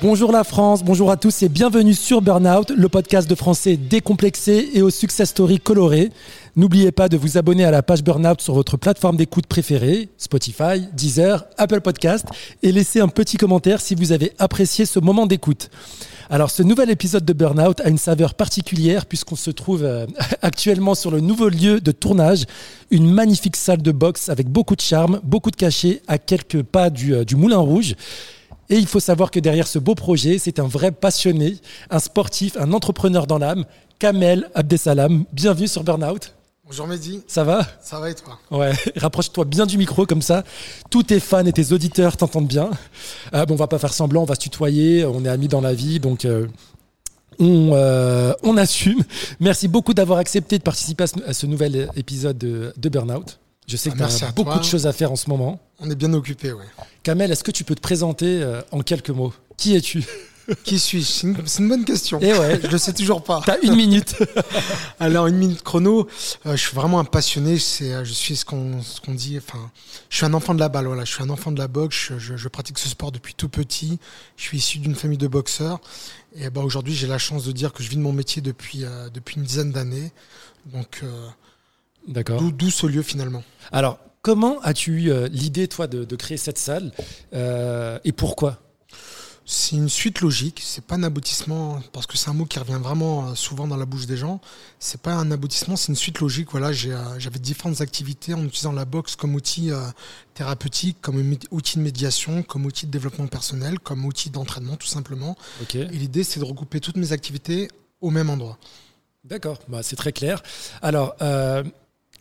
Bonjour la France, bonjour à tous et bienvenue sur Burnout, le podcast de français décomplexé et aux success stories colorées. N'oubliez pas de vous abonner à la page Burnout sur votre plateforme d'écoute préférée, Spotify, Deezer, Apple Podcast, et laissez un petit commentaire si vous avez apprécié ce moment d'écoute. Alors ce nouvel épisode de Burnout a une saveur particulière puisqu'on se trouve euh, actuellement sur le nouveau lieu de tournage, une magnifique salle de boxe avec beaucoup de charme, beaucoup de cachets à quelques pas du, euh, du Moulin Rouge. Et il faut savoir que derrière ce beau projet, c'est un vrai passionné, un sportif, un entrepreneur dans l'âme, Kamel Abdesalam. Bienvenue sur Burnout. Bonjour Mehdi. Ça va? Ça va et toi? Ouais, rapproche-toi bien du micro comme ça. Tous tes fans et tes auditeurs t'entendent bien. Euh, bon, on va pas faire semblant, on va se tutoyer, on est amis dans la vie, donc euh, on, euh, on assume. Merci beaucoup d'avoir accepté de participer à ce, à ce nouvel épisode de, de Burnout. Je sais Ah, que merci tu as beaucoup toi. de choses à faire en ce moment. On est bien occupé, ouais. Kamel, est-ce que tu peux te présenter euh, en quelques mots? Qui es-tu? Qui suis-je? C'est une, bonne question. Eh ouais. Je le sais toujours pas. T'as une minute. Alors, une minute chrono, euh, je suis vraiment un passionné. C'est, euh, je suis ce qu'on, ce qu'on dit. Enfin, je suis un enfant de la balle. Voilà, je suis un enfant de la boxe. Je, je- je pratique ce sport depuis tout petit. Je suis issu d'une famille de boxeurs. Et bah, aujourd'hui, j'ai la chance de dire que je vis de mon métier depuis, euh, depuis une dizaine d'années. Donc, D'accord. d'où, ce lieu finalement? Alors, comment as-tu eu euh, l'idée, toi, de, de créer cette salle euh, et pourquoi? C'est une suite logique, c'est pas un aboutissement, parce que c'est un mot qui revient vraiment euh, souvent dans la bouche des gens. C'est pas un aboutissement, c'est une suite logique. Voilà, j'avais différentes activités en utilisant la boxe comme outil thérapeutique, comme outil de médiation, comme outil de développement personnel, comme outil d'entraînement tout simplement. Et l'idée, c'est de regrouper toutes mes activités au même endroit. D'accord, bah, c'est très clair. Alors, euh,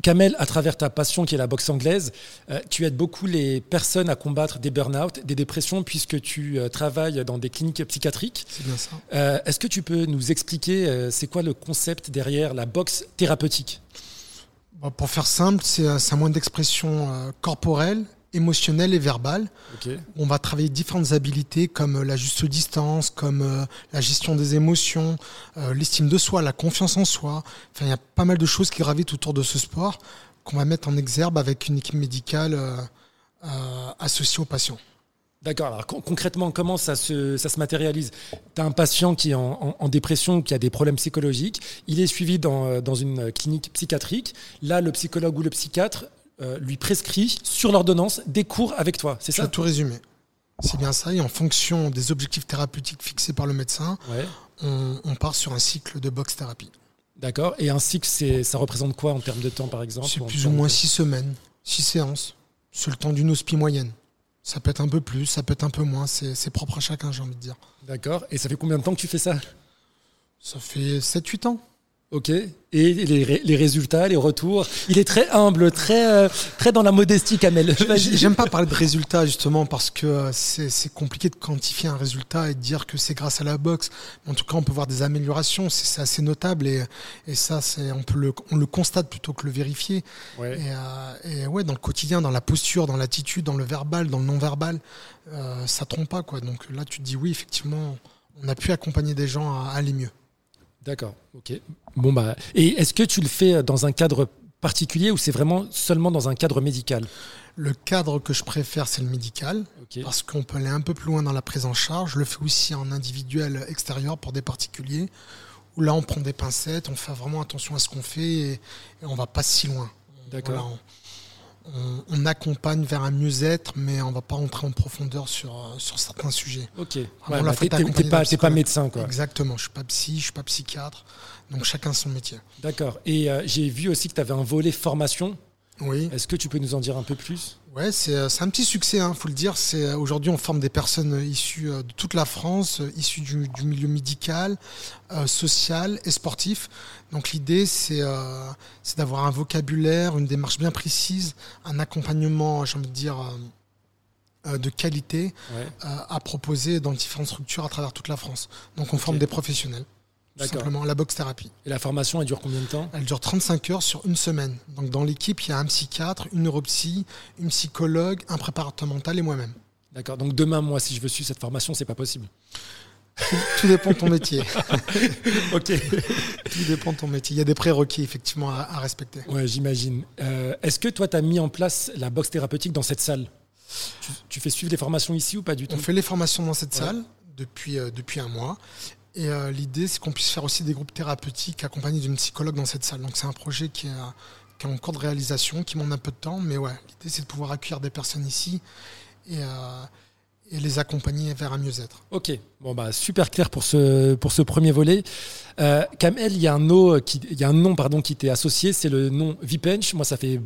Kamel, à travers ta passion qui est la boxe anglaise, euh, tu aides beaucoup les personnes à combattre des burn-out, des dépressions, puisque tu euh, travailles dans des cliniques psychiatriques. C'est bien ça. Euh, Est-ce que tu peux nous expliquer c'est quoi le concept derrière la boxe thérapeutique? Bon, pour faire simple, c'est, un moyen d'expression corporelle, émotionnelle et verbale. Ok. On va travailler différentes habilités comme euh, la juste distance, comme euh, la gestion des émotions, euh, l'estime de soi, la confiance en soi. Enfin, il y a pas mal de choses qui gravitent autour de ce sport qu'on va mettre en exergue avec une équipe médicale associée aux patients. D'accord. Alors con- concrètement, comment ça se, ça se matérialise? Tu as un patient qui est en, en- en dépression, qui a des problèmes psychologiques. Il est suivi dans, dans une clinique psychiatrique. Là, le psychologue ou le psychiatre euh, lui prescrit sur l'ordonnance des cours avec toi. C'est Tu as ça tout résumé. C'est bien ça. Et en fonction des objectifs thérapeutiques fixés par le médecin, Ouais. on, on part sur un cycle de boxe thérapie. D'accord. Et un cycle, c'est- ça représente quoi en termes de temps, par exemple C'est plus ou moins de- six semaines, six séances. C'est le temps d'une hospi moyenne. Ça peut être un peu plus, ça peut être un peu moins. C'est c'est propre à chacun, j'ai envie de dire. D'accord. Et ça fait combien de temps que tu fais ça? Ça fait 7-8 ans. Ok. Et les, ré- les résultats, les retours Il est très humble, très, euh, très dans la modestie, Kamel. J'aime pas parler de résultats justement parce que euh, c'est compliqué de quantifier un résultat et de dire que c'est grâce à la boxe. Mais en tout cas, on peut voir des améliorations, c'est assez notable et, et ça, c'est on peut le, on le constate plutôt que le vérifier. Ouais. Et, euh, et ouais, dans le quotidien, dans la posture, dans l'attitude, dans le verbal, dans le non-verbal, euh, ça trompe pas quoi. Donc là, tu te dis oui, effectivement, on a pu accompagner des gens à aller mieux. D'accord, ok. Bon bah, et est-ce que tu le fais dans un cadre particulier ou c'est vraiment seulement dans un cadre médical? Le cadre que je préfère, c'est le médical. Parce qu'on peut aller un peu plus loin dans la prise en charge. Je le fais aussi en individuel extérieur pour des particuliers, où là on prend des pincettes, on fait vraiment attention à ce qu'on fait et, et on va pas si loin. D'accord. On, accompagne vers un mieux-être, mais on va pas rentrer en profondeur sur, euh, sur certains sujets. Ok. Ouais, bah, t'es pas, pas médecin quoi. Exactement, je suis pas psy, je suis pas psychiatre, donc chacun son métier. D'accord. Et euh, j'ai vu aussi que tu avais un volet formation. Oui. Est-ce que tu peux nous en dire un peu plus? Ouais, c'est euh, c'est un petit succès, il faut le dire. C'est euh, Aujourd'hui, on forme des personnes euh, issues de toute la France, issues du, du milieu médical, euh, social et sportif. Donc l'idée, c'est euh, d'avoir un vocabulaire, une démarche bien précise, un accompagnement, j'ai envie de dire, euh, de qualité Ouais. à proposer dans différentes structures à travers toute la France. Donc on forme des professionnels, tout simplement, la boxe thérapie. Et la formation, elle dure combien de temps? Elle dure 35 heures sur une semaine. Donc dans l'équipe, il y a un psychiatre, une neuropsy, une psychologue, un préparateur mental et moi-même. D'accord. Donc demain, moi, si je veux suivre cette formation, c'est pas possible. Tout dépend de ton métier. ok. Tout dépend de ton métier. Il y a des prérequis effectivement à, à respecter. Ouais, j'imagine. Euh, Est-ce que toi, tu as mis en place la boxe thérapeutique dans cette salle? Tu, tu fais suivre les formations ici ou pas du tout? On fait les formations dans cette Ouais. salle. depuis, depuis un mois. Et l'idée, c'est qu'on puisse faire aussi des groupes thérapeutiques accompagnés d'une psychologue dans cette salle. Donc c'est un projet qui est, qui est en cours de réalisation, qui m'en un peu de temps. Mais ouais, l'idée, c'est de pouvoir accueillir des personnes ici et, et les accompagner vers un mieux-être. Ok, bon bah super clair pour ce, pour ce premier volet. Euh, Kamel, il y a un nom qui, il pardon qui t'est associé, c'est le nom Vipench. Moi, ça fait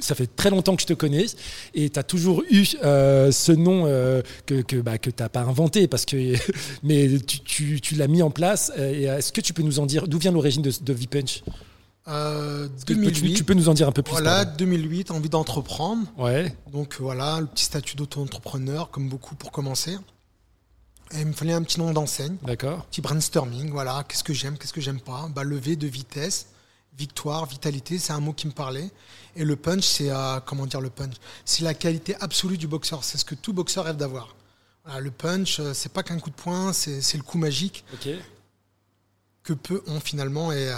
ça fait très longtemps que je te connais et tu as toujours eu euh, ce nom euh, que, que, bah, que tu n'as pas inventé, parce que, mais tu, tu, tu l'as mis en place. Est-ce que tu peux nous en dire d'où vient l'origine de, de Vipench euh, tu, peux nous en dire un peu plus Voilà, 2008, envie d'entreprendre. Ouais. Donc voilà, le petit statut d'auto-entrepreneur, comme beaucoup pour commencer. Et il me fallait un petit nom d'enseigne. D'accord. Petit brainstorming, voilà, qu'est-ce que j'aime, qu'est-ce que j'aime pas? Bah, lever de vitesse, victoire, vitalité, c'est un mot qui me parlait. Et le punch, c'est euh, comment dire le punch? C'est la qualité absolue du boxeur. C'est ce que tout boxeur rêve d'avoir. le punch, euh, c'est pas qu'un coup de poing, c'est le coup magique que peu ont finalement. Et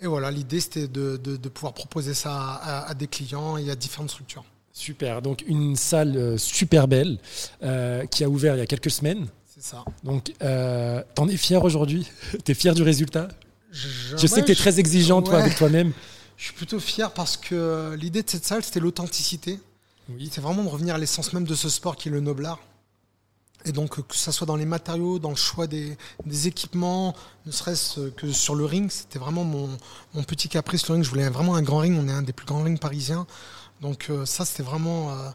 et voilà, l'idée c'était de, pouvoir proposer ça à, des clients et à différentes structures. Super, donc une salle euh, super belle euh, qui a ouvert il y a quelques semaines. C'est ça. Donc, euh, t'en es fier aujourd'hui? Tu es fier du résultat? Je, sais que tu es très exigeant toi avec toi-même. Je suis plutôt fier parce que l'idée de cette salle c'était l'authenticité. Oui. C'est vraiment de revenir à l'essence même de ce sport qui est le noblard. Et donc, que ce soit dans les matériaux, dans le choix des, équipements, ne serait-ce que sur le ring, c'était vraiment mon, petit caprice. Le ring, je voulais vraiment un grand ring. On est un des plus grands rings parisiens. Donc, euh, ça, c'était vraiment euh,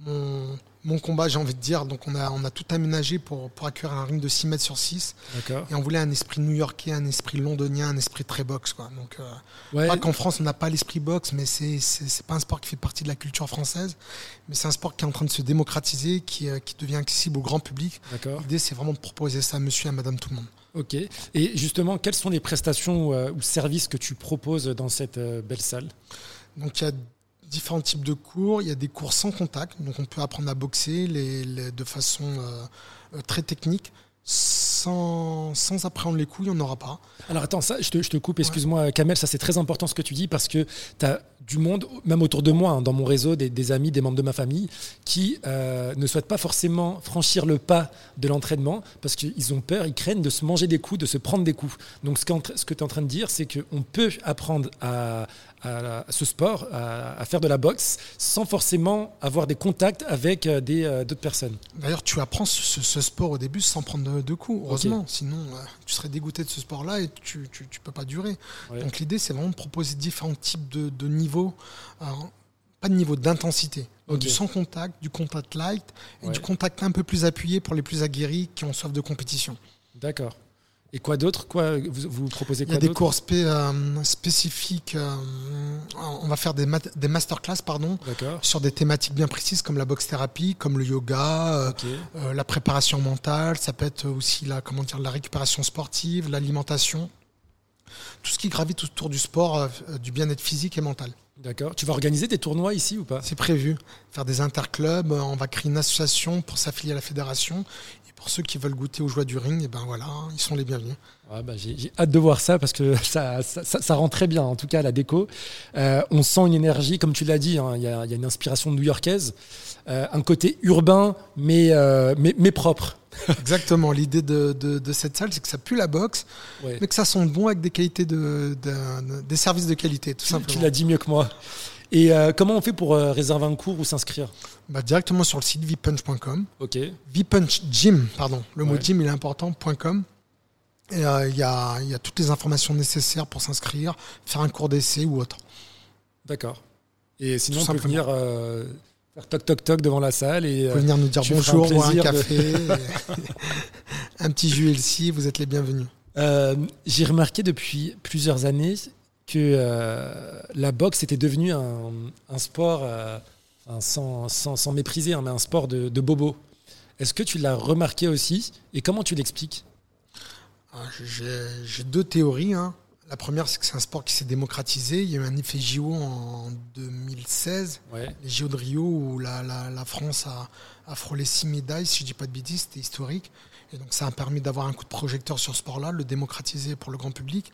mon, mon combat, j'ai envie de dire. Donc on a, on a tout aménagé pour, pour accueillir un ring de 6 mètres sur 6. Et on voulait un esprit new-yorkais, un esprit londonien, un esprit très boxe. Quoi. Donc, euh, Pas qu'en France, on n'a pas l'esprit boxe, mais c'est n'est pas un sport qui fait partie de la culture française. Mais c'est un sport qui est en train de se démocratiser, qui, euh, qui devient accessible au grand public. L'idée, c'est vraiment de proposer ça à monsieur et à madame tout le monde. Ok. Et justement, quelles sont les prestations ou, euh, services que tu proposes dans cette belle salle? Donc il y a différents types de cours. Il y a des cours sans contact, donc on peut apprendre à boxer les, de façon euh, euh, très technique. Sans, sans, appréhender les coups, il n'y en aura pas. Alors attends, ça, je te, je te coupe, excuse-moi Kamel, ça c'est très important ce que tu dis parce que tu as du monde, même autour de moi, hein, dans mon réseau, des, amis, des membres de ma famille, qui euh, ne souhaitent pas forcément franchir le pas de l'entraînement parce qu'ils ont peur, ils craignent de se manger des coups, de se prendre des coups. Donc ce, ce que tu es en train de dire, c'est qu'on peut apprendre à, à, ce sport, à, faire de la boxe, sans forcément avoir des contacts avec euh, euh, d'autres personnes. D'ailleurs, tu apprends ce, sport au début sans prendre de, coups, heureusement. Sinon, euh, tu serais dégoûté de ce sport-là et tu ne peux pas durer. Donc l'idée, c'est vraiment de proposer différents types de, niveaux. pas de niveau d'intensité. Du sans contact, du contact light et du contact un peu plus appuyé pour les plus aguerris qui ont soif de compétition. D'accord. Et quoi d'autre? Quoi vous, vous, proposez quoi Il y a des cours euh, spécifiques. Euh, on va faire des, des masterclass pardon, sur des thématiques bien précises comme la boxe thérapie, comme le yoga, euh, la préparation mentale. Ça peut être aussi la, comment dire, la récupération sportive, l'alimentation. Tout ce qui gravite autour du sport, du bien-être physique et mental. D'accord. Tu vas organiser des tournois ici ou pas? C'est prévu. Faire des interclubs. On va créer une association pour s'affilier à la fédération pour ceux qui veulent goûter aux joies du ring, et eh ben voilà, ils sont les bienvenus. bah, j'ai hâte de voir ça parce que ça, ça, rend très bien, en tout cas, la déco. Euh, on sent une énergie, comme tu l'as dit, hein, il y, a une inspiration new-yorkaise, euh, un côté urbain, mais, euh, mais, mais, propre. Exactement. L'idée de, de, cette salle, c'est que ça pue la boxe, mais que ça sent bon avec des qualités de, des services de qualité, tout simplement. Tu l'as dit mieux que moi. Et euh, comment on fait pour euh, réserver un cours ou s'inscrire? Bah, Directement sur le site vipunch.com. Ok. Vipunch pardon. Le mot gym, il est important.com. Et euh, il y, a, y, a, toutes les informations nécessaires pour s'inscrire, faire un cours d'essai ou autre. D'accord. Et sinon, on peut venir faire toc toc toc devant la salle et. Vous pouvez venir nous dire bonjour, boire un café, un petit jus LC, vous êtes les bienvenus. J'ai remarqué depuis plusieurs années que euh, la boxe était devenue un, sport, euh, sans, sans, mépriser, hein, mais un sport de, bobo. Est-ce que tu l'as remarqué aussi et comment tu l'expliques? Ah, J'ai deux théories. Hein. La première, c'est que c'est un sport qui s'est démocratisé. Il y a eu un effet JO en 2016, les JO de Rio, où la, France a, frôlé six médailles, si je ne dis pas de bêtises, c'était historique. Et donc ça a permis d'avoir un coup de projecteur sur ce sport-là, le démocratiser pour le grand public.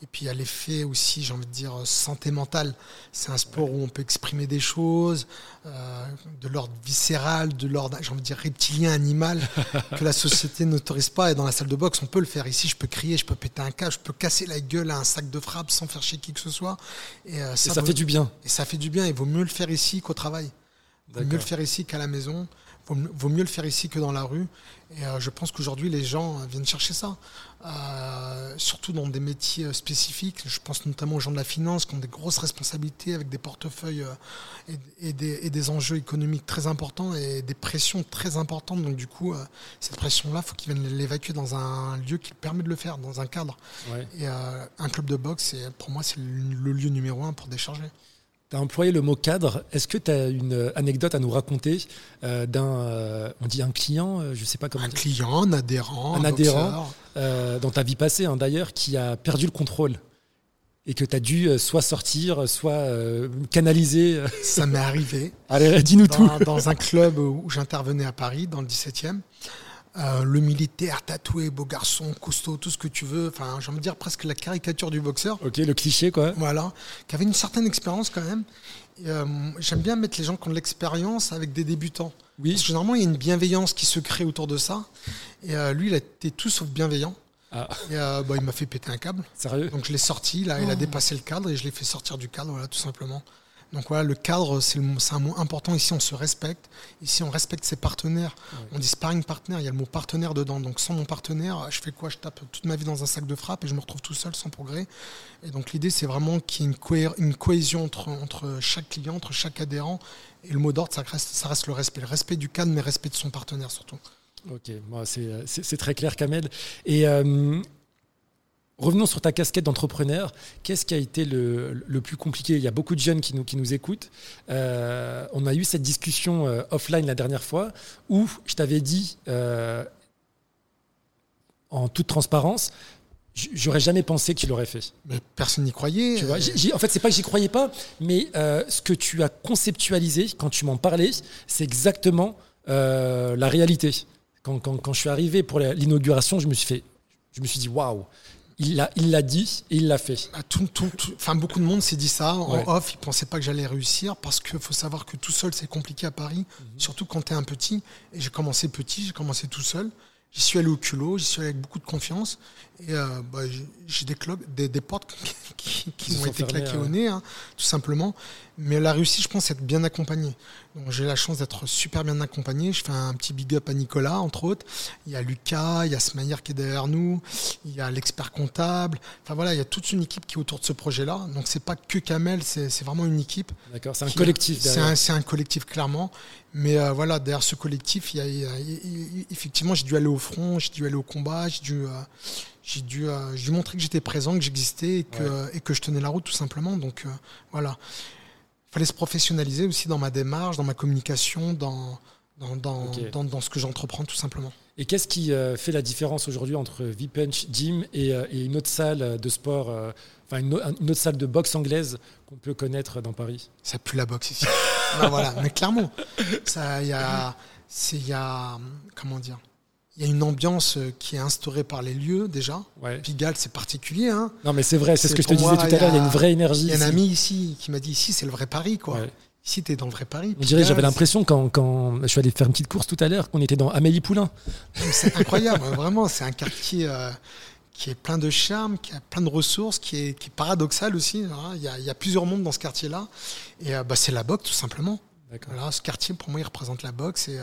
Et puis il y a l'effet aussi, j'ai envie de dire, santé mentale. C'est un sport où on peut exprimer des choses euh, de l'ordre viscéral, de l'ordre, j'ai envie de dire, reptilien, animal, que la société n'autorise pas. Et dans la salle de boxe, on peut le faire. Ici, je peux crier, je peux péter un câble, je peux casser la gueule à un sac de frappe sans faire chier qui que ce soit. Et, euh, ça, fait du bien. Et ça fait du bien. Il vaut mieux le faire ici qu'au travail. Il vaut mieux le faire ici qu'à la maison vaut, mieux le faire ici que dans la rue. Et euh, je pense qu'aujourd'hui, les gens viennent chercher ça. Euh, surtout dans des métiers euh, spécifiques. Je pense notamment aux gens de la finance qui ont des grosses responsabilités avec des portefeuilles et, des, et, des, enjeux économiques très importants et des pressions très importantes. Donc du coup, cette pression-là, il faut qu'ils viennent l'évacuer dans un lieu qui permet de le faire, dans un cadre. Et un club de boxe, pour moi, c'est le lieu numéro un pour décharger. Tu as employé le mot cadre. Est-ce que tu as une anecdote à nous raconter euh, d'un, euh, on dit un client, euh, je ne sais pas comment. Un client, un adhérent. Un, adhérent dans ta vie passée hein, d'ailleurs qui a perdu le contrôle et que tu as dû soit sortir, soit canaliser. Ça m'est arrivé. Allez, dis-nous tout. Dans un club où j'intervenais à Paris, dans le 17e. Euh, le militaire tatoué, beau garçon, costaud, tout ce que tu veux. Enfin, j'ai envie de dire presque la caricature du boxeur. Ok, le cliché, quoi. Voilà, qui avait une certaine expérience quand même. Euh, j'aime bien mettre les gens qui ont de l'expérience avec des débutants. Oui. Parce que généralement, il y a une bienveillance qui se crée autour de ça. Et euh, lui, il a été tout sauf bienveillant. Ah. Et bah, il m'a fait péter un câble. Sérieux? Donc je l'ai sorti, là, il a oh. dépassé le cadre et je l'ai fait sortir du cadre, voilà, tout simplement. Donc voilà, le cadre, c'est un mot important. Ici, on se respecte. Ici, on respecte ses partenaires. On dit sparring partner, il y a le mot partenaire dedans. Donc sans mon partenaire, je fais quoi? Je tape toute ma vie dans un sac de frappe et je me retrouve tout seul sans progrès. Et donc l'idée, c'est vraiment qu'il y ait une, cohésion entre, entre chaque client, entre chaque adhérent. Et le mot d'ordre, ça reste, ça reste le respect. Le respect du cadre, mais respect de son partenaire surtout. Ok, c'est très clair, Kamel. Et euh, Revenons sur ta casquette d'entrepreneur. Qu'est-ce qui a été le, plus compliqué? Il y a beaucoup de jeunes qui nous, qui nous écoutent. Euh, on a eu cette discussion euh, offline la dernière fois où je t'avais dit, euh, en toute transparence, j'aurais jamais pensé que tu l'aurais fait. Mais personne n'y croyait. Tu vois, en fait, c'est pas que j'y croyais pas, mais ce que tu as conceptualisé quand tu m'en parlais, c'est exactement la réalité. Quand, quand, quand, je suis arrivé pour l'inauguration, je me suis fait, je me suis dit waouh il l'a il l'a dit et il l'a fait. Bah, tout, enfin, beaucoup de monde s'est dit ça en off. Ils ne pensaient pas que j'allais réussir parce qu'il faut savoir que tout seul, c'est compliqué à Paris, mhm. surtout quand tu es un petit. Et j'ai commencé petit, j'ai commencé tout seul. J'y suis allé au culot, j'y suis allé avec beaucoup de confiance. Et euh, bah, j'ai des clubs, des, portes qui, ont été claquées au nez, hein, tout simplement. Mais la réussite, je pense, c'est être bien accompagné. Donc j'ai la chance d'être super bien accompagné. Je fais un petit big up à Nicolas, entre autres. Il y a Lucas, il y a Smayer qui est derrière nous, il y a l'expert comptable. Enfin voilà, il y a toute une équipe qui est autour de ce projet-là. Donc c'est pas que Kamel, c'est vraiment une équipe. D'accord, c'est un collectif. C'est un, collectif clairement. Mais euh, voilà, derrière ce collectif, il y a, effectivement, j'ai dû aller au front, j'ai dû aller au combat, j'ai dû, euh, j'ai dû, euh, dû, montrer que j'étais présent, que j'existais et que, et que je tenais la route tout simplement. Donc voilà. Il fallait se professionnaliser aussi dans ma démarche, dans ma communication, dans, dans, dans, dans, ce que j'entreprends tout simplement. Et qu'est-ce qui euh, fait la différence aujourd'hui entre V-Punch Gym et, euh, et, une autre salle de sport, euh, enfin une, autre salle de boxe anglaise qu'on peut connaître dans Paris? Ça pue la boxe ici. Voilà, mais clairement, il y a, y a, comment dire? Il y a une ambiance qui est instaurée par les lieux déjà. Pigalle, c'est particulier. Hein. Non, mais c'est vrai, c'est ce que je te disais tout à l'heure, il y a une vraie énergie. Il y a un ami ici qui m'a dit ici, c'est le vrai Paris. Quoi. Tu es dans le vrai Paris. j'avais l'impression, quand, quand, je suis allé faire une petite course tout à l'heure, qu'on était dans Amélie Poulain. C'est incroyable, vraiment. C'est un quartier euh, qui est plein de charme, qui a plein de ressources, qui est, qui est paradoxal aussi. Hein. Il, y a, il, y a, plusieurs mondes dans ce quartier-là. Et euh, bah, c'est la boxe, tout simplement. Voilà, ce quartier, pour moi, il représente la boxe. Et,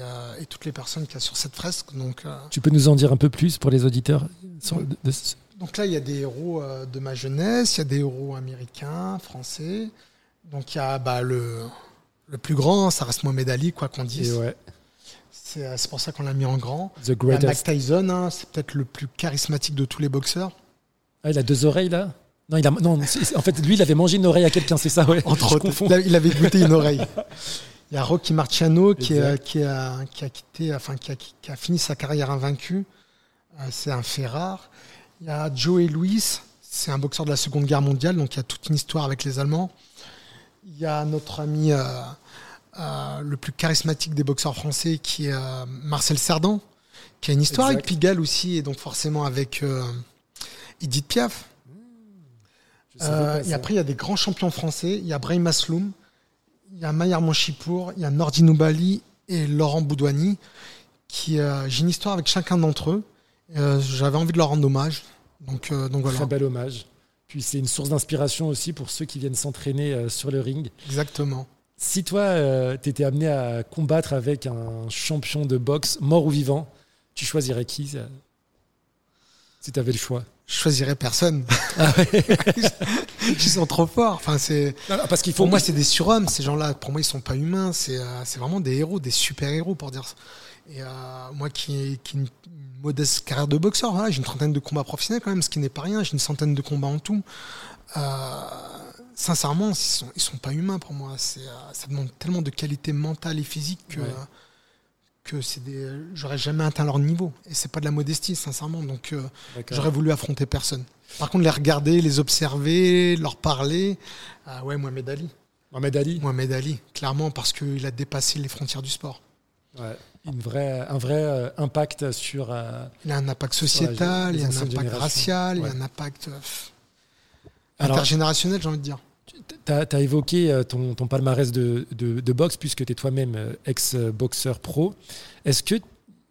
euh, et, toutes les personnes qui y a sur cette fresque. Donc, tu peux nous en dire un peu plus pour les auditeurs donc, là, il y a des héros de ma jeunesse, il y a des héros américains, français. Donc il y a bah, le, le plus grand, ça reste Mohamed Ali, quoi qu'on dise. Ouais. C'est pour ça qu'on l'a mis en grand. The greatest. Mike Tyson, hein, c'est peut-être le plus charismatique de tous les boxeurs. Ah, il a deux oreilles là? Non, il a, non en fait, lui, il avait mangé une oreille à quelqu'un, c'est ça, ouais. Entre autres, il avait goûté une oreille. Il y a Rocky Marciano qui, a, qui, a, quitté, enfin, qui a, fini sa carrière invaincue. Euh, c'est un fait rare. Il y a Joe Louis, c'est un boxeur de la Seconde Guerre mondiale, donc il y a toute une histoire avec les Allemands. Il y a notre ami euh, euh, le plus charismatique des boxeurs français qui est Marcel Cerdan, qui a une histoire avec Pigalle aussi, et donc forcément avec euh, Edith Piaf. Euh, et après, il y a des grands champions français. Il y a Brahim Asloum, il y a Maillard Monchipour, il y a Nordi Noubali et Laurent Boudouani. Qui, euh, j'ai une histoire avec chacun d'entre eux. j'avais envie de leur rendre hommage. Donc, donc voilà. Très bel hommage. Puis c'est une source d'inspiration aussi pour ceux qui viennent s'entraîner sur le ring. Exactement. Si toi, tu étais amené à combattre avec un champion de boxe, mort ou vivant, tu choisirais qui si tu avais le choix? Je choisirais personne. Ah ils sont trop forts. Enfin, c'est. parce qu'il faut. Pour moi, c'est des surhommes. Ces gens-là, pour moi, ils sont pas humains. C'est euh, vraiment des héros, des super héros pour dire ça. Et euh, moi, qui, qui une modeste carrière de boxeur, j'ai une trentaine de combats professionnels quand même, ce qui n'est pas rien. J'ai une centaine de combats en tout. Euh, sincèrement, ils sont, ils sont pas humains pour moi. ça demande tellement de qualité mentale et physique que que c'est des j'aurais jamais atteint leur niveau et c'est pas de la modestie sincèrement donc euh, j'aurais voulu affronter personne par contre les regarder les observer leur parler ah ouais Mohamed Ali Mohamed Ali Mohamed Ali clairement parce qu'il a dépassé les frontières du sport ouais. Une vraie, un vrai euh, impact sur euh, il a un impact sociétal il y a un impact racial il y a un impact intergénérationnel j'ai envie de dire tu as, évoqué euh, ton, palmarès de, boxe puisque tu es toi-même euh, ex-boxeur pro. Est-ce qu'il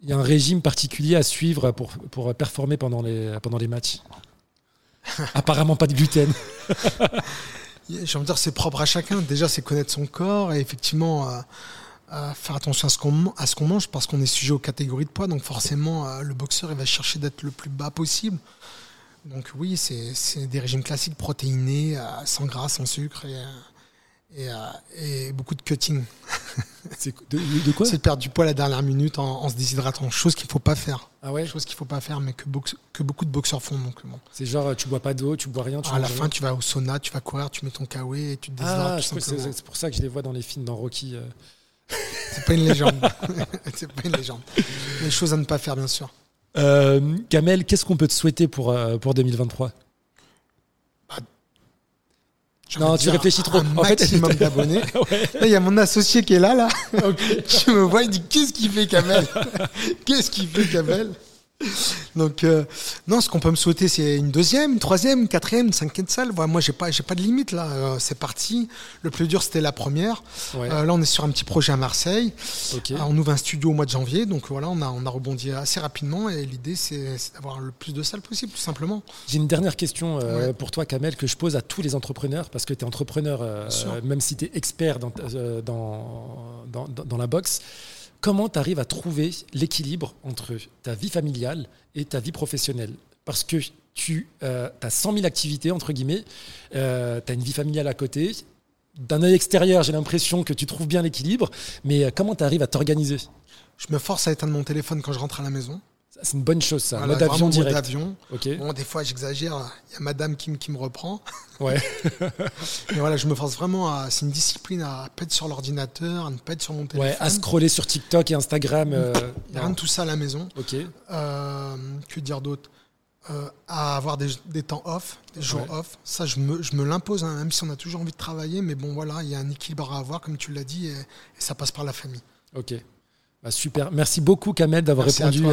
y a un régime particulier à suivre pour, pour performer pendant les, pendant les matchs? Apparemment pas de gluten. J'ai envie de dire c'est propre à chacun. Déjà, c'est connaître son corps et effectivement euh, faire attention à ce qu'on à ce qu'on mange parce qu'on est sujet aux catégories de poids. Donc forcément, le boxeur il va chercher d'être le plus bas possible. Donc oui, c'est des régimes classiques protéinés, euh, sans gras, sans sucre et, euh, euh, et, beaucoup de cutting. De, quoi? C'est de perdre du poids à la dernière minute en, se déshydratant, chose qu'il ne faut pas faire. Ah ouais? Chose qu'il faut pas faire, mais que, que beaucoup de boxeurs font. Donc bon. C'est genre, tu bois pas d'eau, tu bois rien. Tu à la fin, tu vas au sauna, tu vas courir, tu mets ton kawaii et tu te déshydrates. Ah, c'est pour ça que je les vois dans les films, dans Rocky. C'est pas une légende. c'est pas une légende. Les choses à ne pas faire, bien sûr. Euh, Kamel, qu'est-ce qu'on peut te souhaiter pour, euh, pour 2023 bah, non, tu réfléchis trop. Un maximum d'abonnés. il y a mon associé qui est là, là. Je me vois, il dit Qu'est-ce qu'il fait, Kamel? Qu'est-ce qu'il fait, Kamel? Donc, euh, non, ce qu'on peut me souhaiter, c'est une deuxième, une troisième, une quatrième, une cinquième salle. Voilà, moi, j'ai pas, j'ai pas de limite là. Euh, c'est parti. Le plus dur, c'était la première. Euh, là, on est sur un petit projet à Marseille. on ouvre un studio au mois de janvier. Donc voilà, on a, on a rebondi assez rapidement. Et l'idée, c'est, d'avoir le plus de salles possible, tout simplement. J'ai une dernière question pour toi, Kamel, que je pose à tous les entrepreneurs, parce que tu es entrepreneur, même si tu es expert dans, dans, dans, dans la boxe comment tu arrives à trouver l'équilibre entre ta vie familiale et ta vie professionnelle? Parce que tu as 100 000 activités, entre guillemets, euh, tu as une vie familiale à côté. D'un œil extérieur, j'ai l'impression que tu trouves bien l'équilibre, mais euh, comment tu arrives à t'organiser? Je me force à éteindre mon téléphone quand je rentre à la maison. C'est une bonne chose, ça. mode avion direct. Avion. Bon, des fois, j'exagère. Il y a madame qui, qui me reprend. Ouais. Mais voilà, je me force vraiment à. C'est une discipline à pas être sur l'ordinateur, à ne pas être sur mon téléphone. Ouais, à scroller sur TikTok et Instagram. Il n'y a rien de tout ça à la maison. Ok. Euh, que dire d'autre? Euh, À avoir des, des, temps off, des jours off. Ça, je me, je me l'impose, hein, même si on a toujours envie de travailler. Mais bon, voilà, il y a un équilibre à avoir, comme tu l'as dit, et, et ça passe par la famille. Ok. Bah, super. Merci beaucoup, Kamel, d'avoir répondu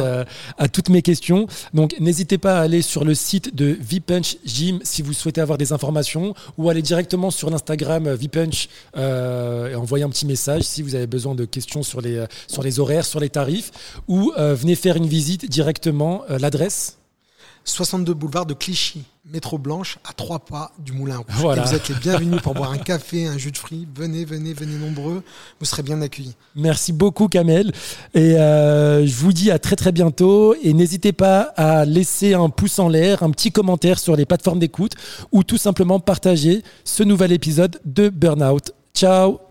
à, toutes mes questions. Donc, n'hésitez pas à aller sur le site de Vipunch Gym si vous souhaitez avoir des informations ou aller directement sur l'Instagram Vipunch euh, et envoyer un petit message si vous avez besoin de questions sur les, sur les horaires, sur les tarifs ou euh, venez faire une visite directement. Euh, l'adresse 62 boulevard de Clichy, métro Blanche, à trois pas du Moulin Rouge. vous êtes les bienvenus pour boire un café, un jus de fruits. Venez, venez, venez nombreux. Vous serez bien accueillis. Merci beaucoup, Kamel. Et euh, je vous dis à très très bientôt. Et n'hésitez pas à laisser un pouce en l'air, un petit commentaire sur les plateformes d'écoute ou tout simplement partager ce nouvel épisode de Burnout. Ciao